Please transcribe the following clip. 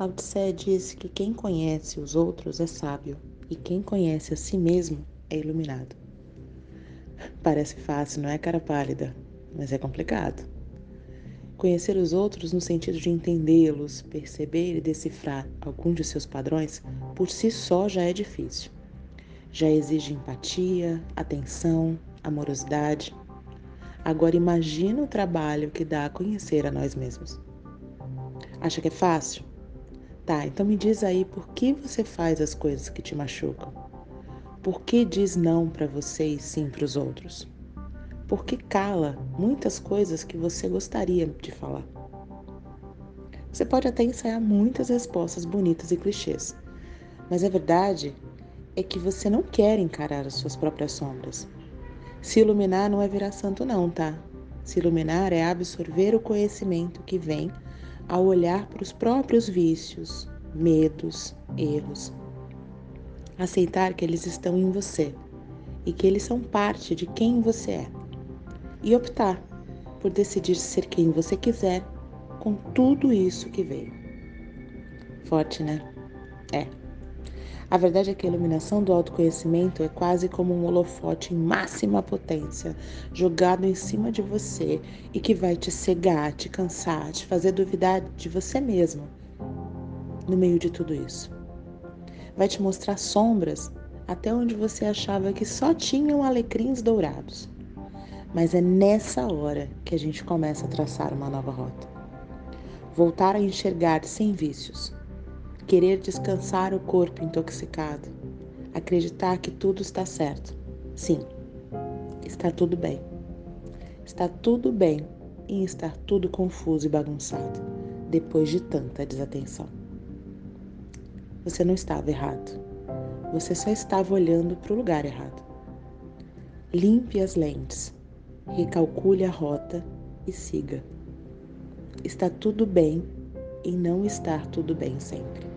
Lao Tse disse que quem conhece os outros é sábio e quem conhece a si mesmo é iluminado. Parece fácil, não é, cara pálida? Mas é complicado. Conhecer os outros no sentido de entendê-los, perceber e decifrar algum de seus padrões, por si só já é difícil. Já exige empatia, atenção, amorosidade. Agora imagina o trabalho que dá a conhecer a nós mesmos. Acha que é fácil? Tá, então me diz aí por que você faz as coisas que te machucam? Por que diz não para você e sim para os outros? Por que cala muitas coisas que você gostaria de falar? Você pode até ensaiar muitas respostas bonitas e clichês, mas a verdade é que você não quer encarar as suas próprias sombras. Se iluminar não é virar santo, não, tá? Se iluminar é absorver o conhecimento que vem ao olhar para os próprios vícios, medos, erros. Aceitar que eles estão em você e que eles são parte de quem você é. E optar por decidir ser quem você quiser com tudo isso que veio. Forte, né? É. A verdade é que a iluminação do autoconhecimento é quase como um holofote em máxima potência jogado em cima de você e que vai te cegar, te cansar, te fazer duvidar de você mesmo no meio de tudo isso. Vai te mostrar sombras até onde você achava que só tinham alecrins dourados. Mas é nessa hora que a gente começa a traçar uma nova rota. Voltar a enxergar sem vícios querer descansar o corpo intoxicado, acreditar que tudo está certo. Sim, está tudo bem. Está tudo bem em estar tudo confuso e bagunçado depois de tanta desatenção. Você não estava errado. Você só estava olhando para o lugar errado. Limpe as lentes, recalcule a rota e siga. Está tudo bem em não estar tudo bem sempre.